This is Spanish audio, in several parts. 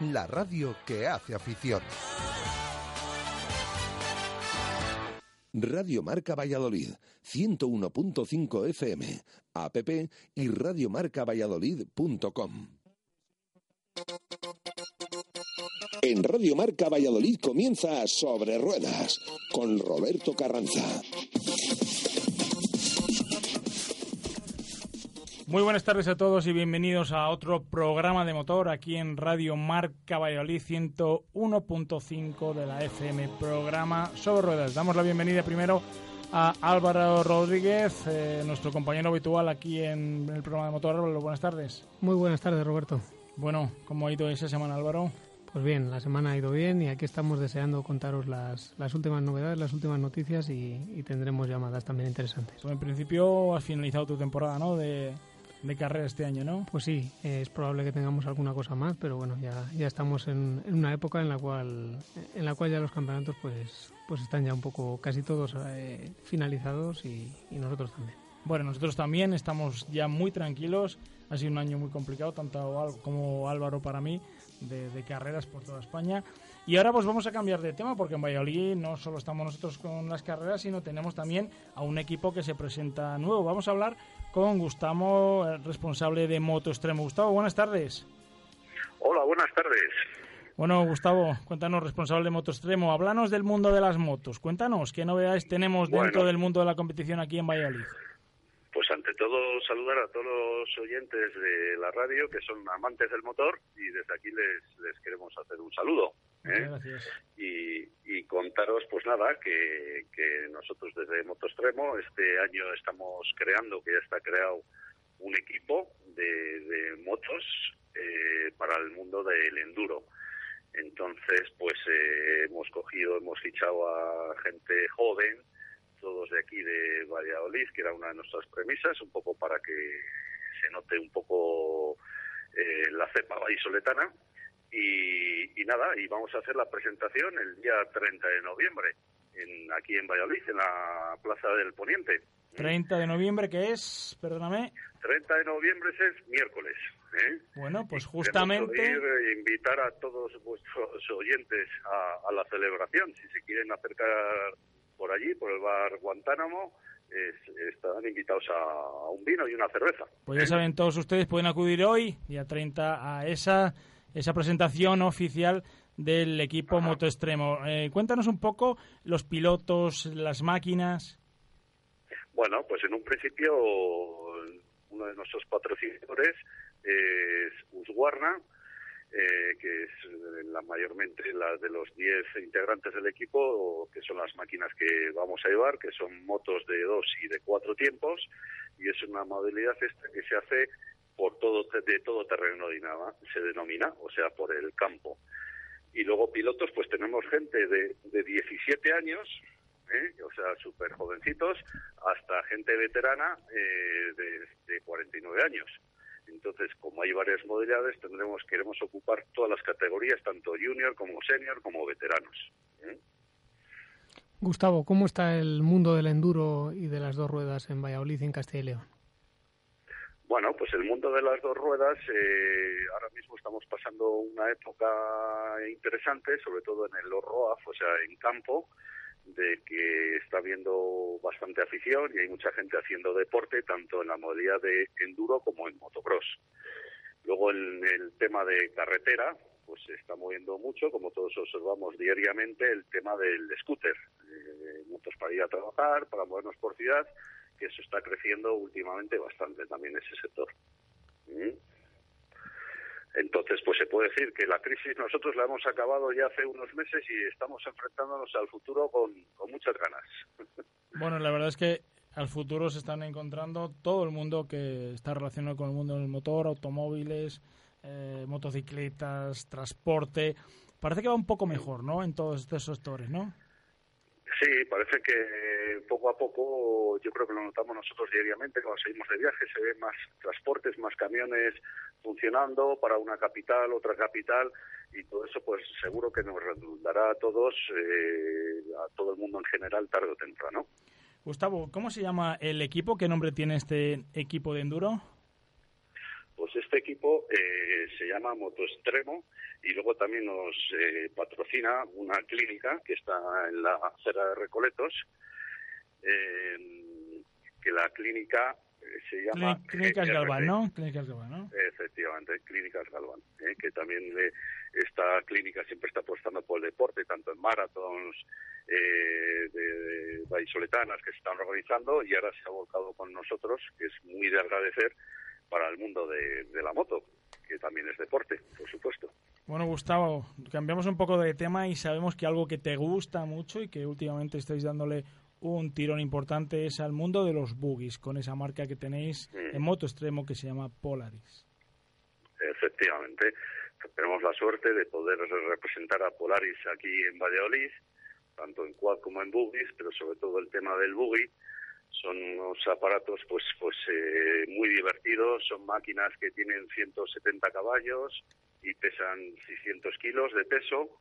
la radio que hace afición. Radio Marca Valladolid, 101.5 FM, app y radiomarcavalladolid.com. En Radio Marca Valladolid comienza Sobre Ruedas con Roberto Carranza. Muy buenas tardes a todos y bienvenidos a otro programa de motor aquí en Radio Marca Valladolid 101.5 de la FM, programa sobre ruedas. Damos la bienvenida primero a Álvaro Rodríguez, eh, nuestro compañero habitual aquí en el programa de motor. Álvaro, buenas tardes. Muy buenas tardes, Roberto. Bueno, ¿cómo ha ido esa semana, Álvaro? Pues bien, la semana ha ido bien y aquí estamos deseando contaros las, las últimas novedades, las últimas noticias y, y tendremos llamadas también interesantes. Pues en principio has finalizado tu temporada, ¿no? De, de carrera este año, ¿no? Pues sí, es probable que tengamos alguna cosa más, pero bueno, ya, ya estamos en, en una época en la cual en la cual ya los campeonatos pues pues están ya un poco casi todos eh, finalizados y, y nosotros también. Bueno, nosotros también estamos ya muy tranquilos. Ha sido un año muy complicado, tanto como Álvaro para mí, de, de carreras por toda España. Y ahora pues vamos a cambiar de tema porque en Valladolid no solo estamos nosotros con las carreras, sino tenemos también a un equipo que se presenta nuevo. Vamos a hablar con Gustavo, responsable de Moto Extremo. Gustavo, buenas tardes. Hola, buenas tardes. Bueno, Gustavo, cuéntanos, responsable de Moto Extremo, háblanos del mundo de las motos. Cuéntanos, ¿qué novedades tenemos Bueno. dentro del mundo de la competición aquí en Valladolid? Ante todo saludar a todos los oyentes de la radio que son amantes del motor y desde aquí les, les queremos hacer un saludo. ¿eh? Gracias. Y, y contaros pues nada que, que nosotros desde Moto Extremo este año estamos creando, que ya está creado un equipo de, de motos eh, para el mundo del enduro. Entonces, pues eh, hemos cogido, hemos fichado a gente joven, todos de aquí de Valladolid, que era una de nuestras premisas, un poco para que se note un poco eh, la cepa vallisoletana. Y, y nada, y vamos a hacer la presentación el día 30 de noviembre, en, aquí en Valladolid, en la Plaza del Poniente. 30 de noviembre, que es, perdóname, 30 de noviembre es miércoles. ¿eh? bueno, pues justamente, ir, eh, invitar a todos vuestros oyentes a, a la celebración. Si se quieren acercar por allí, por el bar Guantánamo, es- están invitados a, un vino y una cerveza. pues ya saben todos ustedes, pueden acudir hoy, día 30, a esa, esa presentación oficial del equipo Moto Extremo. Eh, cuéntanos un poco los pilotos, las máquinas. Bueno, pues en un principio uno de nuestros patrocinadores es Usguarna, eh, que es eh, la mayormente la de los 10 integrantes del equipo, que son las máquinas que vamos a llevar, que son motos de dos y de cuatro tiempos, y es una modalidad esta que se hace por todo de todo terreno dinama- se denomina, o sea, por el campo. Y luego pilotos, pues tenemos gente de, de 17 años, ¿eh? o sea, súper jovencitos, hasta gente veterana eh, de, de 49 años. Entonces, como hay varias modalidades, tendremos queremos ocupar todas las categorías, tanto junior como senior como veteranos. ¿eh? Gustavo, ¿cómo está el mundo del enduro y de las dos ruedas en Valladolid y en Castilla y León? Bueno, pues el mundo de las dos ruedas, eh, ahora mismo estamos pasando una época interesante, sobre todo en el ROAF, o sea, en campo, de que está habiendo bastante afición y hay mucha gente haciendo deporte, tanto en la modalidad de enduro como en motocross. Luego en el tema de carretera, pues se está moviendo mucho, como todos observamos diariamente, el tema del scooter, eh, motos para ir a trabajar, para movernos por ciudad, que eso está creciendo últimamente bastante también ese sector. ¿Mm? Entonces, pues se puede decir que la crisis nosotros la hemos acabado ya hace unos meses y estamos enfrentándonos al futuro con, con muchas ganas. Bueno, la verdad es que al futuro se están encontrando todo el mundo que está relacionado con el mundo del motor, automóviles, eh, motocicletas, transporte. Parece que va un poco mejor, ¿no? En todos estos sectores, ¿no? Sí, parece que poco a poco, yo creo que lo notamos nosotros diariamente, cuando seguimos de viaje, se ven más transportes, más camiones funcionando para una capital, otra capital, y todo eso pues seguro que nos redundará a todos, eh, a todo el mundo en general, tarde o temprano. Gustavo, ¿cómo se llama el equipo? ¿Qué nombre tiene este equipo de enduro? Pues este equipo eh, se llama Moto Extremo y luego también nos eh, patrocina una clínica que está en la acera de Recoletos, eh, que la clínica se llama... Clínicas Galván, ¿no? Clínicas Galván, ¿no? Efectivamente, Clínicas Galván, que también esta clínica siempre está apostando por el deporte, tanto en maratons de, de vallisoletanas que se están organizando y ahora se ha volcado con nosotros, que es muy de agradecer para el mundo de, la moto, que también es deporte, por supuesto. Bueno, Gustavo, cambiamos un poco de tema y sabemos que algo que te gusta mucho y que últimamente estáis dándole un tirón importante es al mundo de los buggies, con esa marca que tenéis mm. en moto extremo que se llama Polaris. Efectivamente, tenemos la suerte de poder representar a Polaris aquí en Valladolid, tanto en quad como en buggies, pero sobre todo el tema del buggy son unos aparatos pues pues eh, muy divertidos. Son máquinas que tienen 170 caballos y pesan 600 kilos de peso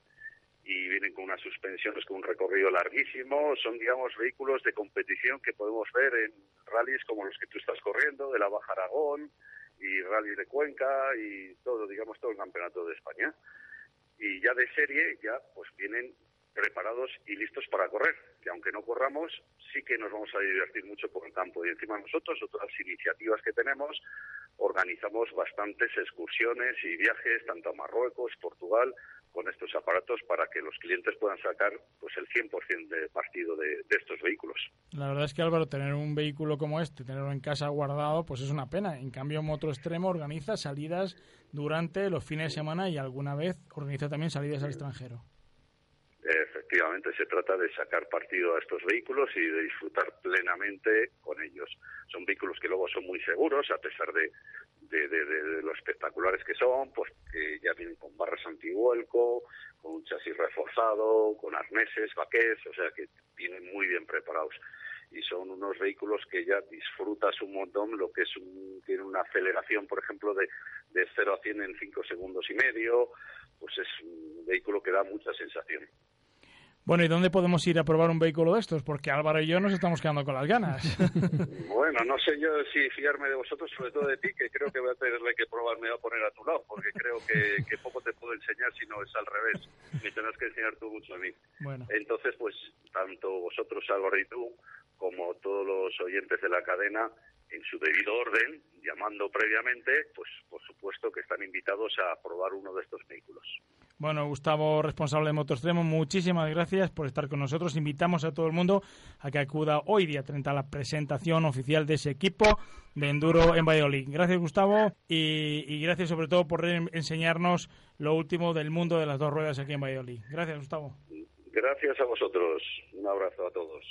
y vienen con unas suspensiones con un recorrido larguísimo. Son digamos vehículos de competición que podemos ver en rallies como los que tú estás corriendo de la Baja Aragón y rally de Cuenca y todo digamos todo el campeonato de España. Y ya de serie ya pues vienen preparados y listos para correr, que aunque no corramos, sí que nos vamos a divertir mucho por el campo. Y encima nosotros, otras iniciativas que tenemos, organizamos bastantes excursiones y viajes, tanto a Marruecos, Portugal, con estos aparatos para que los clientes puedan sacar pues el 100% de partido de, estos vehículos. La verdad es que Álvaro, tener un vehículo como este, tenerlo en casa guardado, pues es una pena. En cambio, Moto Extremo organiza salidas durante los fines de semana y alguna vez organiza también salidas al extranjero. Efectivamente, se trata de sacar partido a estos vehículos y de disfrutar plenamente con ellos. Son vehículos que luego son muy seguros, a pesar de, de, lo espectaculares que son, pues que ya vienen con barras antivuelco, con un chasis reforzado, con arneses, baquets, o sea que vienen muy bien preparados. Y son unos vehículos que ya disfrutas un montón, lo que es un, tiene una aceleración, por ejemplo, de, de 0 a 100 en 5 segundos y medio, pues es un vehículo que da mucha sensación. Bueno, ¿y dónde podemos ir a probar un vehículo de estos? Porque Álvaro y yo nos estamos quedando con las ganas. bueno, no sé yo si fiarme de vosotros, sobre todo de ti, que creo que voy a tenerle que probar, me voy a poner a tu lado, porque creo que, poco te puedo enseñar si no es al revés. Me tendrás que enseñar tú mucho a mí. Bueno. Entonces, pues, tanto vosotros, Álvaro y tú, como todos los oyentes de la cadena, en su debido orden, llamando previamente, pues por supuesto que están invitados a probar uno de estos vehículos. Bueno, Gustavo, responsable de Motostremo, muchísimas gracias por estar con nosotros. Invitamos a todo el mundo a que acuda hoy día 30 a la presentación oficial de ese equipo de enduro en Valladolid. Gracias, Gustavo, y, y gracias sobre todo por enseñarnos lo último del mundo de las dos ruedas aquí en Valladolid. Gracias, Gustavo. Gracias a vosotros. Un abrazo a todos.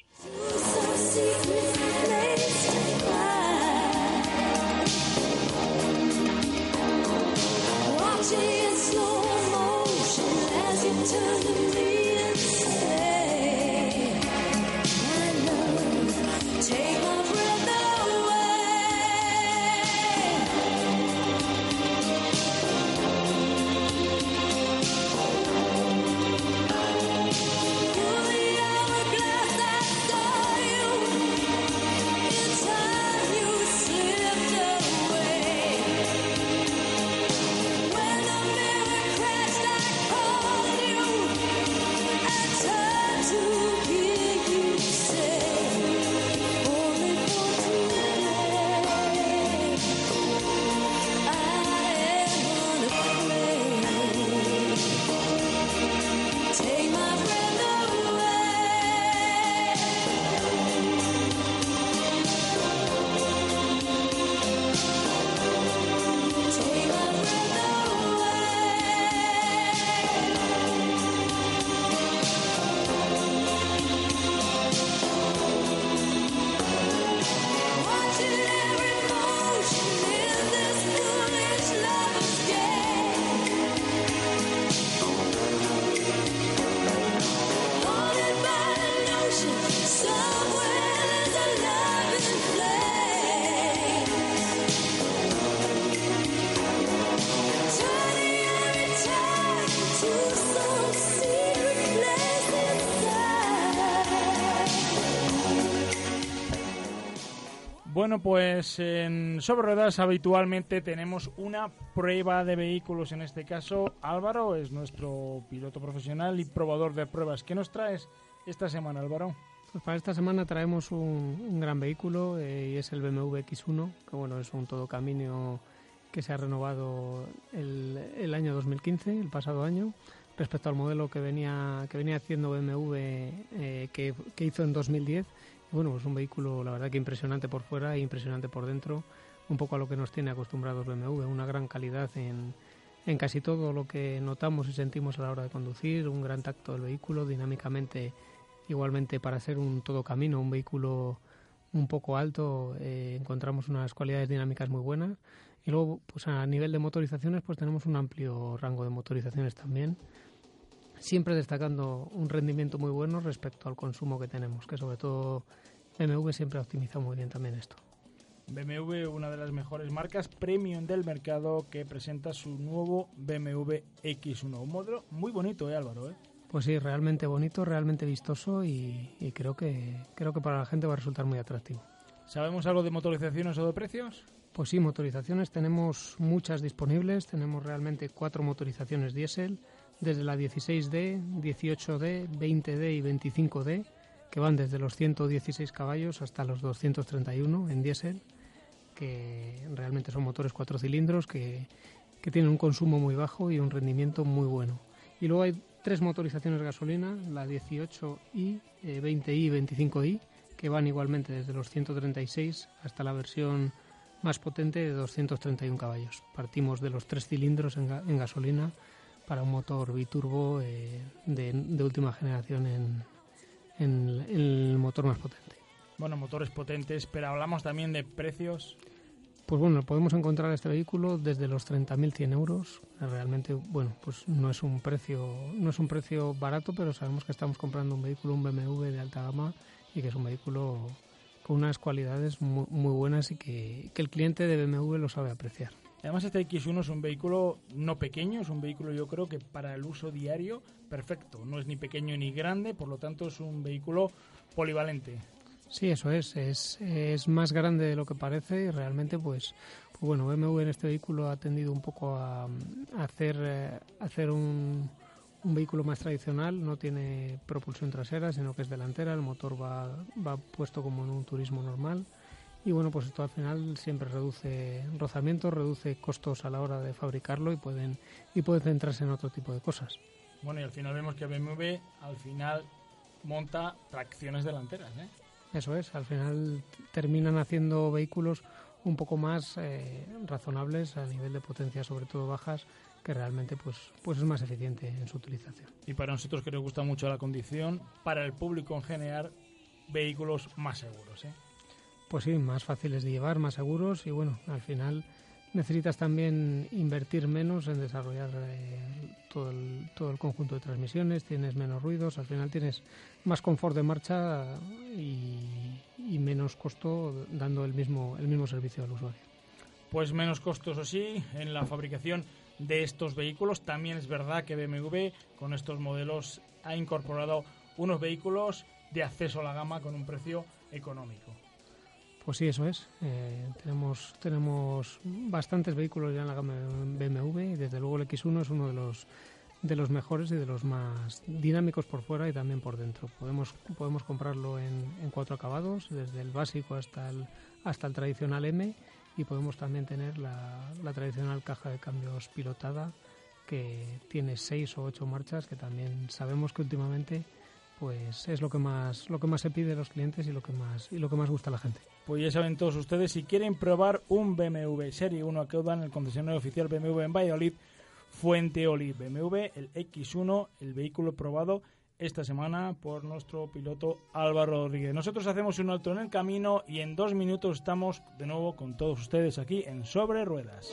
Pues en Sobre Ruedas habitualmente tenemos una prueba de vehículos. En este caso, Álvaro es nuestro piloto profesional y probador de pruebas. ¿Qué nos traes esta semana, Álvaro? Pues para esta semana traemos un, gran vehículo eh, y es el BMW X1, que bueno, es un todo camino que se ha renovado el, año 2015, el pasado año, respecto al modelo que venía que venía haciendo BMW eh, que, hizo en 2010. Bueno, pues un vehículo, la verdad que impresionante por fuera e impresionante por dentro, un poco a lo que nos tiene acostumbrados BMW, una gran calidad en, en casi todo lo que notamos y sentimos a la hora de conducir, un gran tacto del vehículo, dinámicamente igualmente para ser un todo camino, un vehículo un poco alto, eh, encontramos unas cualidades dinámicas muy buenas. Y luego, pues a nivel de motorizaciones, pues tenemos un amplio rango de motorizaciones también, siempre destacando un rendimiento muy bueno respecto al consumo que tenemos, que sobre todo BMW siempre ha optimizado muy bien también esto. BMW, una de las mejores marcas premium del mercado que presenta su nuevo BMW X1, un modelo muy bonito, ¿eh, Álvaro? ¿eh? Pues sí, realmente bonito, realmente vistoso y, y creo que creo que para la gente va a resultar muy atractivo. ¿Sabemos algo de motorizaciones o de precios? Pues sí, motorizaciones tenemos muchas disponibles. Tenemos realmente cuatro motorizaciones diésel, desde la 16D, 18D, 20D y 25D, que van desde los 116 caballos hasta los 231 en diésel, que realmente son motores cuatro cilindros que, que tienen un consumo muy bajo y un rendimiento muy bueno. Y luego hay tres motorizaciones gasolina, la 18i, 20i y 25i, que van igualmente desde los 136 hasta la versión más potente de 231 caballos. Partimos de los tres cilindros en, gasolina para un motor biturbo eh, de, última generación en, el motor más potente. Bueno, motores potentes, pero hablamos también de precios. Pues bueno, podemos encontrar este vehículo desde los 30.100 euros. Realmente, bueno, pues no es un precio no es un precio barato, pero sabemos que estamos comprando un vehículo, un BMW de alta gama y que es un vehículo con unas cualidades muy, buenas y que, el cliente de BMW lo sabe apreciar. Además, este X1 es un vehículo no pequeño, es un vehículo yo creo que para el uso diario perfecto. No es ni pequeño ni grande, por lo tanto es un vehículo polivalente. Sí, eso es. Es, es más grande de lo que parece y realmente, pues, pues bueno, BMW en este vehículo ha tendido un poco a, hacer, eh, hacer un, un vehículo más tradicional, no tiene propulsión trasera, sino que es delantera, el motor va, va puesto como en un turismo normal y bueno, pues esto al final siempre reduce rozamientos, reduce costos a la hora de fabricarlo y pueden y pueden centrarse en otro tipo de cosas. Bueno, y al final vemos que BMW al final monta tracciones delanteras, ¿eh? Eso es, al final terminan haciendo vehículos un poco más eh, razonables a nivel de potencia, sobre todo bajas, que realmente pues, pues es más eficiente en su utilización. Y para nosotros que nos gusta mucho la condición, para el público en general, vehículos más seguros. ¿eh? Pues sí, más fáciles de llevar, más seguros y bueno, al final necesitas también invertir menos en desarrollar eh, todo, el, todo el conjunto de transmisiones, tienes menos ruidos, al final tienes más confort de marcha y, menos costo dando el mismo, el mismo servicio al usuario. Pues menos costos, o sí, en la fabricación de estos vehículos. También es verdad que BMW con estos modelos ha incorporado unos vehículos de acceso a la gama con un precio económico. Pues sí, eso es. Eh, tenemos, tenemos bastantes vehículos ya en la gama BMW y desde luego el X1 es uno de los de los mejores y de los más dinámicos por fuera y también por dentro. Podemos, podemos comprarlo en, cuatro acabados, desde el básico hasta el, hasta el tradicional M y podemos también tener la, tradicional caja de cambios pilotada que tiene seis o ocho marchas que también sabemos que últimamente pues es lo que más lo que más se pide a los clientes y lo que más y lo que más gusta a la gente. Pues ya saben todos ustedes si quieren probar un BMW Serie 1 en el concesionario oficial BMW en Valladolid, Fuente Olid BMW, el X1, el vehículo probado esta semana por nuestro piloto Álvaro Rodríguez. Nosotros hacemos un alto en el camino y en dos minutos estamos de nuevo con todos ustedes aquí en Sobre Ruedas.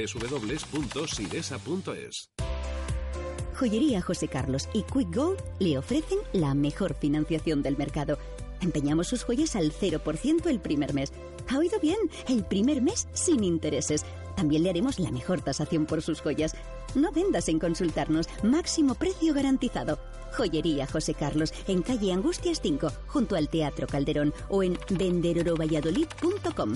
www.siresa.es. Joyería José Carlos y Quick Gold le ofrecen la mejor financiación del mercado. Empeñamos sus joyas al 0% el primer mes. ¿Ha oído bien? El primer mes sin intereses. También le haremos la mejor tasación por sus joyas. No vendas en consultarnos. Máximo precio garantizado. Joyería José Carlos, en calle Angustias 5, junto al Teatro Calderón o en venderorovalladolid.com.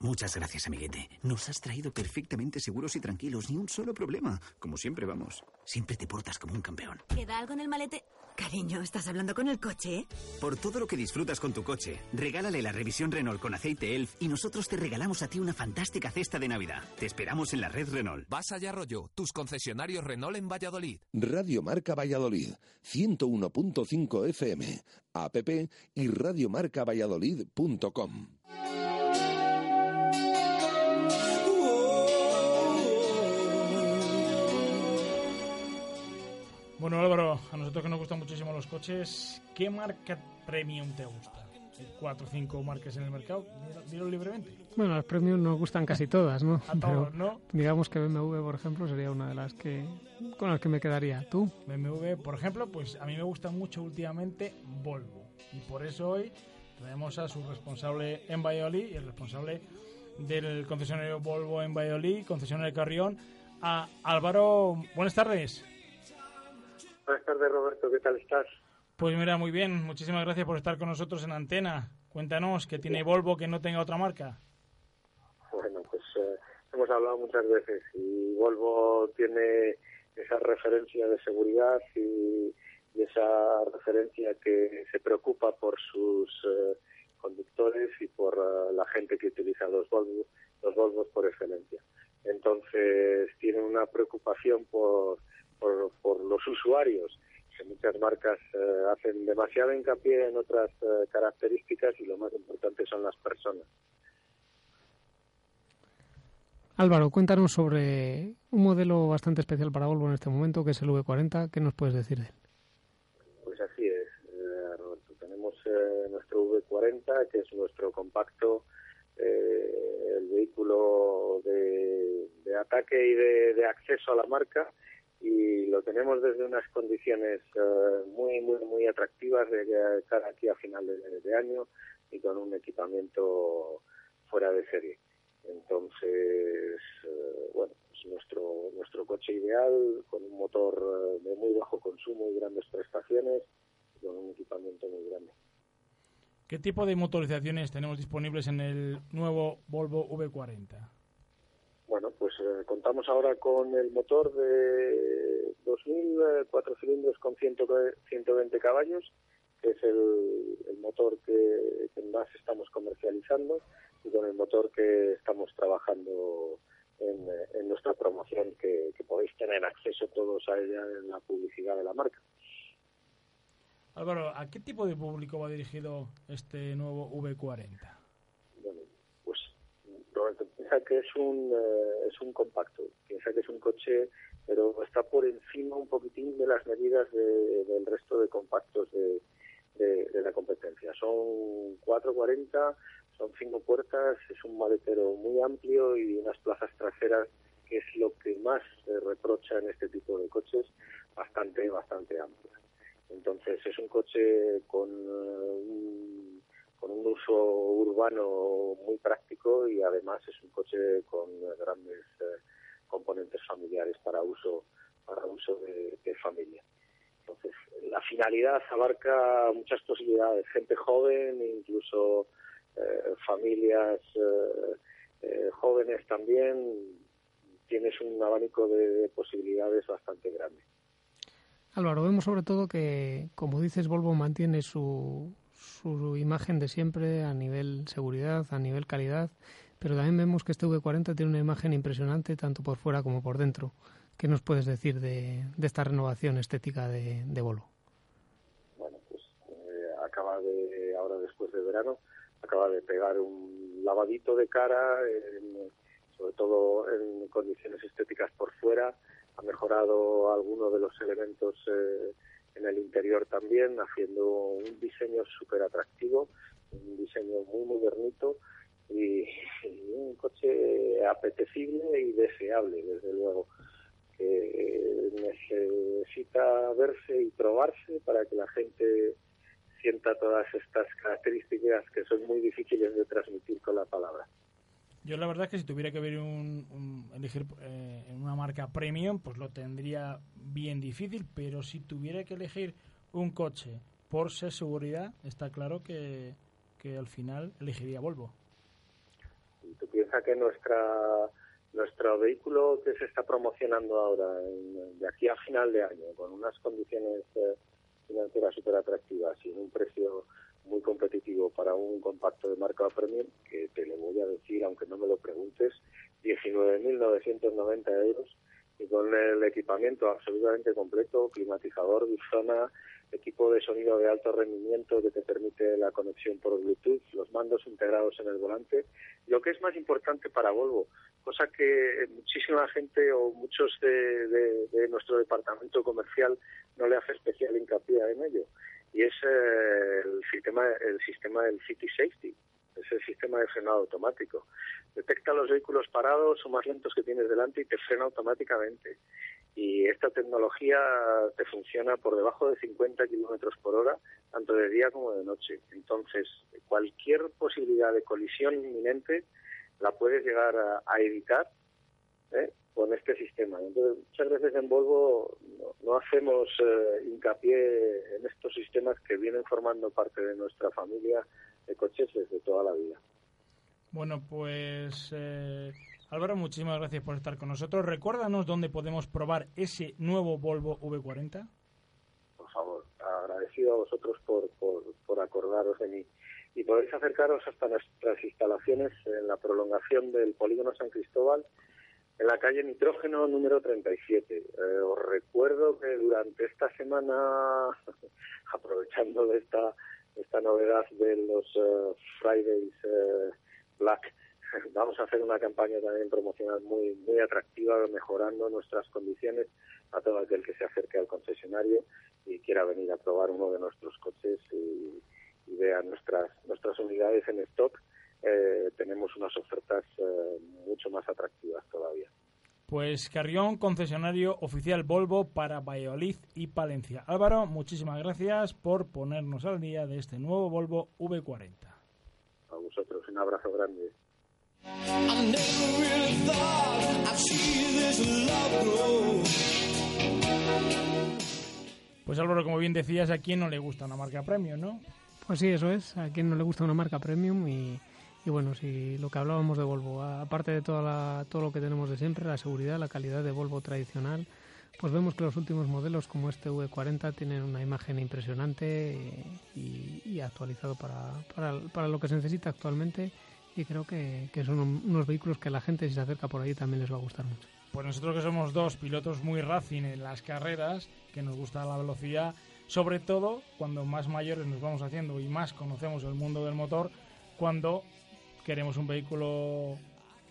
Muchas gracias, amiguete. Nos has traído perfectamente seguros y tranquilos, ni un solo problema. Como siempre vamos. Siempre te portas como un campeón. ¿Queda algo en el malete? Cariño, ¿estás hablando con el coche? Por todo lo que disfrutas con tu coche, regálale la revisión Renault con aceite ELF y nosotros te regalamos a ti una fantástica cesta de Navidad. Te esperamos en la red Renault. Vas allá, rollo, tus concesionarios Renault en Valladolid. Radio Marca Valladolid, 101.5 FM, app y radiomarcavalladolid.com. Bueno, Álvaro, a nosotros que nos gustan muchísimo los coches, ¿qué marca premium te gusta? Hay cuatro o cinco marcas en el mercado, dilo libremente. Bueno, las premium nos gustan casi todas, ¿no? A todos, ¿no? Digamos que BMW, por ejemplo, sería una de las que con las que me quedaría. ¿Tú? BMW, por ejemplo, pues a mí me gusta mucho últimamente Volvo. Y por eso hoy traemos a su responsable en Valladolid y el responsable del concesionario Volvo en Valladolid, concesionario Carrión, a Álvaro. Buenas tardes. Buenas tardes, Roberto. ¿Qué tal estás? Pues mira, muy bien. Muchísimas gracias por estar con nosotros en antena. Cuéntanos, ¿qué tiene Volvo que no tenga otra marca? Bueno, pues eh, hemos hablado muchas veces y Volvo tiene esa referencia de seguridad y, y esa referencia que se preocupa por sus eh, conductores y por uh, la gente que utiliza los Volvo, los Volvos por excelencia. Entonces, tiene una preocupación por por, por los usuarios, que muchas marcas eh, hacen demasiado hincapié en otras eh, características y lo más importante son las personas. Álvaro, cuéntanos sobre un modelo bastante especial para Volvo en este momento, que es el V40. ¿Qué nos puedes decir de él? Pues así es, eh, Roberto. Tenemos eh, nuestro V40, que es nuestro compacto, eh, el vehículo de, de ataque y de, de acceso a la marca, y lo tenemos desde unas condiciones uh, muy, muy, muy atractivas de cara aquí a final de, año y con un equipamiento fuera de serie. Entonces, uh, bueno, es nuestro, nuestro coche ideal con un motor uh, de muy bajo consumo y grandes prestaciones y con un equipamiento muy grande. ¿Qué tipo de motorizaciones tenemos disponibles en el nuevo Volvo V40? Bueno, pues eh, contamos ahora con el motor de 2.000 cuatro cilindros con 100, 120 caballos, que es el, el motor que, más estamos comercializando y con el motor que estamos trabajando en, en nuestra promoción, que, podéis tener acceso todos a ella en la publicidad de la marca. Álvaro, ¿a qué tipo de público va dirigido este nuevo V40? Roberto, piensa que es un eh, es un compacto, piensa que es un coche, pero está por encima un poquitín de las medidas de, del resto de compactos de, de, la competencia. Son 440, son cinco puertas, es un maletero muy amplio y unas plazas traseras que es lo que más se reprocha en este tipo de coches, bastante, bastante amplias. Entonces es un coche con uh, un con un uso urbano muy práctico y además es un coche con grandes eh, componentes familiares para uso para uso de, de, familia. Entonces, la finalidad abarca muchas posibilidades, gente joven, incluso eh, familias eh, jóvenes también, tienes un abanico de posibilidades bastante grande. Álvaro, vemos sobre todo que, como dices, Volvo mantiene su, su imagen de siempre a nivel seguridad, a nivel calidad, pero también vemos que este V40 tiene una imagen impresionante tanto por fuera como por dentro. ¿Qué nos puedes decir de, esta renovación estética de, Volvo? Bueno, pues eh, acaba de, ahora después de verano, acaba de pegar un lavadito de cara, sobre todo en condiciones estéticas por fuera, ha mejorado algunos de los elementos eh, en el interior también, haciendo un diseño súper atractivo, un diseño muy modernito y, un coche apetecible y deseable, desde luego, que necesita verse y probarse para que la gente sienta todas estas características que son muy difíciles de transmitir con la palabra. Yo la verdad es que si tuviera que ver un, elegir eh, una marca premium, pues lo tendría bien difícil, pero si tuviera que elegir un coche por ser seguridad, está claro que, que al final elegiría Volvo. ¿Y tú piensas que nuestra nuestro vehículo que se está promocionando ahora, de aquí a final de año, con unas condiciones eh, financieras súper atractivas y en un precio muy competitivo para un compacto de marca premium, que te lo voy a decir, aunque no me lo preguntes, 19.990 euros y con el equipamiento absolutamente completo, climatizador, bizona, equipo de sonido de alto rendimiento que te permite la conexión por Bluetooth, los mandos integrados en el volante. Lo que es más importante para Volvo, cosa que muchísima gente o muchos de nuestro departamento comercial no le hace especial hincapié en ello, y es eh, el sistema el sistema del City Safety, es el sistema de frenado automático. Detecta los vehículos parados o más lentos que tienes delante y te frena automáticamente. Y esta tecnología te funciona por debajo de 50 kilómetros por hora, tanto de día como de noche. Entonces, cualquier posibilidad de colisión inminente la puedes llegar a, evitar ¿eh? Con este sistema. Entonces, muchas veces en Volvo no, hacemos eh, hincapié en estos sistemas que vienen formando parte de nuestra familia de coches desde toda la vida. Bueno, pues eh, Álvaro, muchísimas gracias por estar con nosotros. Recuérdanos dónde podemos probar ese nuevo Volvo V40. Por favor, agradecido a vosotros por, por, por acordaros de mí. Y podéis acercaros hasta nuestras instalaciones en la prolongación del Polígono San Cristóbal en la calle Nitrógeno número 37. Eh, os recuerdo que durante esta semana, aprovechando de esta, esta novedad de los eh, Fridays eh, Black, vamos a hacer una campaña también promocional muy muy atractiva, mejorando nuestras condiciones a todo aquel que se acerque al concesionario y quiera venir a probar uno de nuestros coches y, y vea nuestras nuestras unidades en stock eh, tenemos unas ofertas eh, mucho más atractivas todavía. Pues Carrión, concesionario oficial Volvo para Valladolid y Palencia. Álvaro, muchísimas gracias por ponernos al día de este nuevo Volvo V40. A vosotros, un abrazo grande. Pues Álvaro, como bien decías, ¿a quién no le gusta una marca premium, no? Pues sí, eso es. A quién no le gusta una marca premium y y bueno, si lo que hablábamos de Volvo, aparte de toda todo lo que tenemos de siempre, la seguridad, la calidad de Volvo tradicional, pues vemos que los últimos modelos como este V40 tienen una imagen impresionante y, actualizado para, para, para, lo que se necesita actualmente y creo que, que son unos vehículos que la gente si se acerca por ahí también les va a gustar mucho. Pues nosotros que somos dos pilotos muy racing en las carreras, que nos gusta la velocidad, sobre todo cuando más mayores nos vamos haciendo y más conocemos el mundo del motor, cuando queremos un vehículo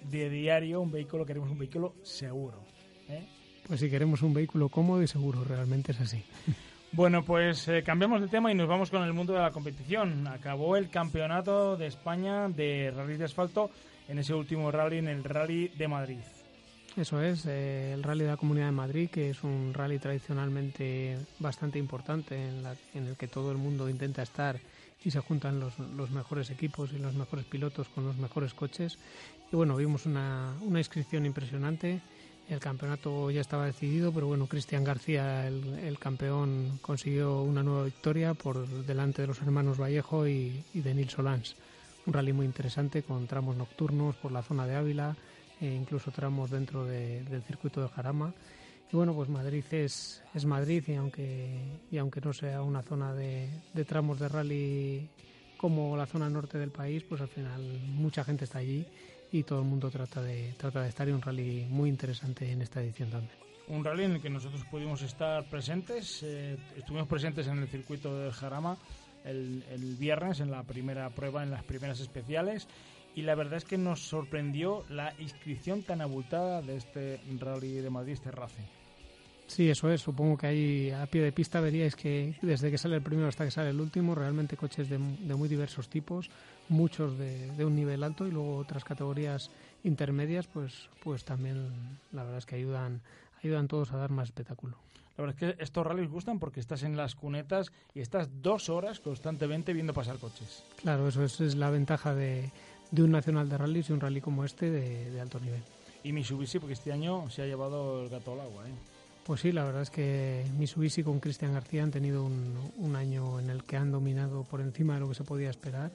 de diario, un vehículo, queremos un vehículo seguro. ¿eh? Pues si queremos un vehículo cómodo y seguro, realmente es así. Bueno, pues eh, cambiamos de tema y nos vamos con el mundo de la competición. Acabó el campeonato de España de rally de asfalto en ese último rally, en el Rally de Madrid. Eso es, eh, el Rally de la Comunidad de Madrid, que es un rally tradicionalmente bastante importante en, en el que todo el mundo intenta estar y se juntan los, los, mejores equipos y los mejores pilotos con los mejores coches. Y bueno, vimos una, una inscripción impresionante. el campeonato ya estaba decidido, pero bueno, Cristian García, el, campeón, consiguió una nueva victoria por delante de los hermanos Vallejo y, de Nils Solans. Un rally muy interesante con tramos nocturnos por la zona de Ávila e incluso tramos dentro del circuito de Jarama. Y bueno, pues Madrid es, es Madrid y aunque, y aunque no sea una zona de, de tramos de rally como la zona norte del país, pues al final mucha gente está allí y todo el mundo trata de, trata de estar en un rally muy interesante en esta edición también. Un rally en el que nosotros pudimos estar presentes, eh, estuvimos presentes en el circuito del Jarama el, el viernes en la primera prueba, en las primeras especiales y la verdad es que nos sorprendió la inscripción tan abultada de este rally de Madrid, este RACE. Sí, eso es. Supongo que ahí a pie de pista veríais que desde que sale el primero hasta que sale el último, realmente coches de, de muy diversos tipos, muchos de, de, un nivel alto y luego otras categorías intermedias, pues, pues también la verdad es que ayudan, ayudan todos a dar más espectáculo. La verdad es que estos rallies gustan porque estás en las cunetas y estás dos horas constantemente viendo pasar coches. Claro, eso es, es la ventaja de, de, un nacional de rallies y un rally como este de, de alto nivel. Y Mitsubishi, porque este año se ha llevado el gato al agua, ¿eh? Pues sí, la verdad es que Mitsubishi con Cristian García han tenido un, un, año en el que han dominado por encima de lo que se podía esperar.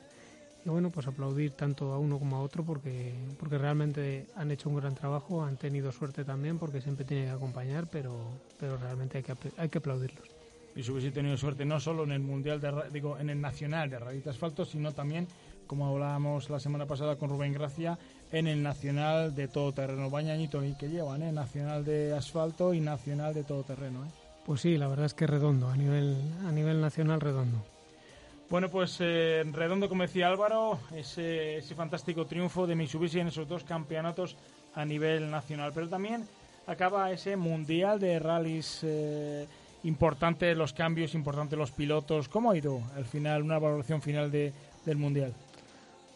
Y bueno, pues aplaudir tanto a uno como a otro porque, porque realmente han hecho un gran trabajo, han tenido suerte también porque siempre tienen que acompañar, pero, pero realmente hay que, hay que aplaudirlos. Mitsubishi ha tenido suerte no solo en el mundial de, digo en el nacional de rally de asfalto, sino también como hablábamos la semana pasada con Rubén Gracia, en el Nacional de Todoterreno. Bañañito y que llevan, ¿eh? Nacional de Asfalto y Nacional de Todoterreno. ¿eh? Pues sí, la verdad es que redondo, a nivel, a nivel nacional redondo. Bueno, pues eh, redondo, como decía Álvaro, ese, ese fantástico triunfo de Mitsubishi en esos dos campeonatos a nivel nacional. Pero también acaba ese mundial de rallies eh, importante, los cambios, importante los pilotos. ¿Cómo ha ido al final, una valoración final de, del mundial?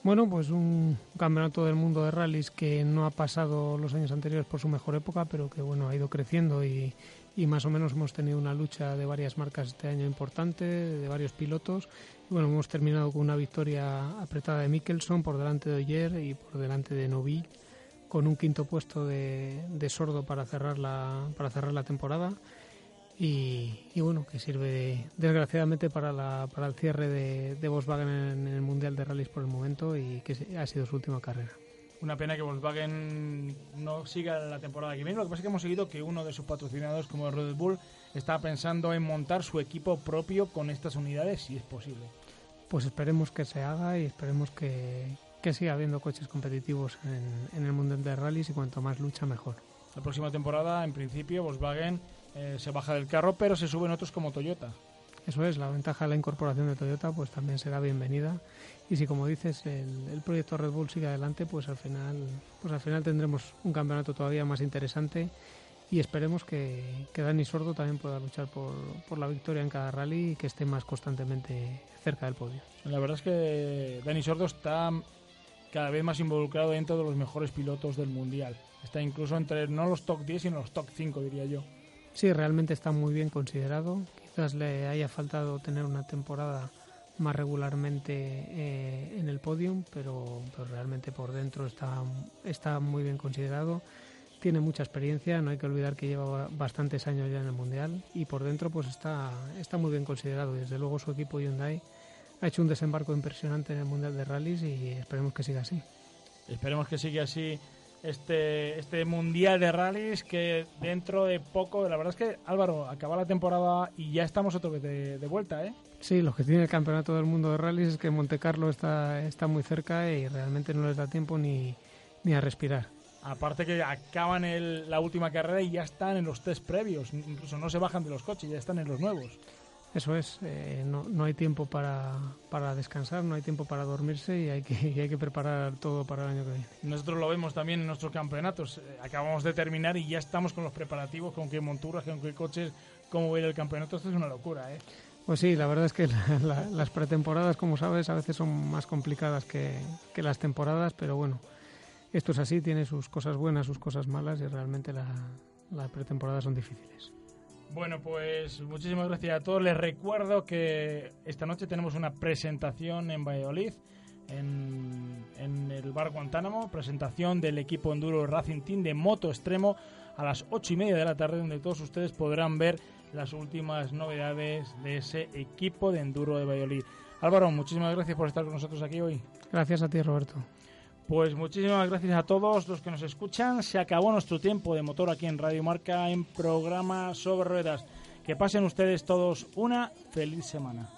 Bueno, pues un campeonato del mundo de rallies que no ha pasado los años anteriores por su mejor época, pero que bueno ha ido creciendo y, y más o menos hemos tenido una lucha de varias marcas este año importante, de varios pilotos. Y bueno, hemos terminado con una victoria apretada de Mikkelson por delante de Oyer y por delante de Novi, con un quinto puesto de, de Sordo para cerrar la, para cerrar la temporada y, bueno, que sirve desgraciadamente para, la, para el cierre de, de Volkswagen en, el Mundial de Rallys por el momento y que ha sido su última carrera. Una pena que Volkswagen no siga la temporada que viene. Lo que pasa es que hemos seguido que uno de sus patrocinadores, como Red Bull, está pensando en montar su equipo propio con estas unidades, si es posible. Pues esperemos que se haga y esperemos que, que siga habiendo coches competitivos en, en el Mundial de Rallys y cuanto más lucha, mejor. La próxima temporada, en principio, Volkswagen eh, se baja del carro, pero se suben otros como Toyota. Eso es, la ventaja de la incorporación de Toyota pues también será bienvenida y si como dices el, el, proyecto Red Bull sigue adelante pues al final pues al final tendremos un campeonato todavía más interesante y esperemos que, que Dani Sordo también pueda luchar por, por, la victoria en cada rally y que esté más constantemente cerca del podio. La verdad es que Dani Sordo está cada vez más involucrado dentro de los mejores pilotos del mundial. Está incluso entre no los top 10 sino los top 5 diría yo. Sí, realmente está muy bien considerado. Quizás le haya faltado tener una temporada más regularmente eh, en el podium, pero, pero, realmente por dentro está, está muy bien considerado. Tiene mucha experiencia, no hay que olvidar que lleva bastantes años ya en el Mundial y por dentro pues está, está muy bien considerado. Desde luego su equipo Hyundai ha hecho un desembarco impresionante en el Mundial de Rallys y esperemos que siga así. Esperemos que siga así este, este mundial de rallies que dentro de poco, la verdad es que Álvaro, acaba la temporada y ya estamos otra vez de, de vuelta, ¿eh? Sí, lo que tiene el campeonato del mundo de rallies es que Monte Carlo está, está muy cerca y realmente no les da tiempo ni, ni a respirar. Aparte que acaban el, la última carrera y ya están en los test previos, incluso no se bajan de los coches, ya están en los nuevos. Eso es, eh, no, no, hay tiempo para, para, descansar, no hay tiempo para dormirse y hay, que, y hay que preparar todo para el año que viene. Nosotros lo vemos también en nuestros campeonatos. Eh, acabamos de terminar y ya estamos con los preparativos, con qué monturas, con qué coches, cómo va a ir el campeonato. Esto es una locura, ¿eh? Pues sí, la verdad es que la, la, las pretemporadas, como sabes, a veces son más complicadas que, que, las temporadas, pero bueno, esto es así, tiene sus cosas buenas, sus cosas malas y realmente las pretemporadas son difíciles. Bueno, pues muchísimas gracias a todos. Les recuerdo que esta noche tenemos una presentación en Valladolid, en, el bar Guantánamo, presentación del equipo Enduro Racing Team de Moto Extremo. a las ocho y media de la tarde, donde todos ustedes podrán ver las últimas novedades de ese equipo de enduro de Valladolid. Álvaro, muchísimas gracias por estar con nosotros aquí hoy. Gracias a ti, Roberto. Pues muchísimas gracias a todos los que nos escuchan. Se acabó nuestro tiempo de motor aquí en Radio Marca en programa sobre ruedas. Que pasen ustedes todos una feliz semana.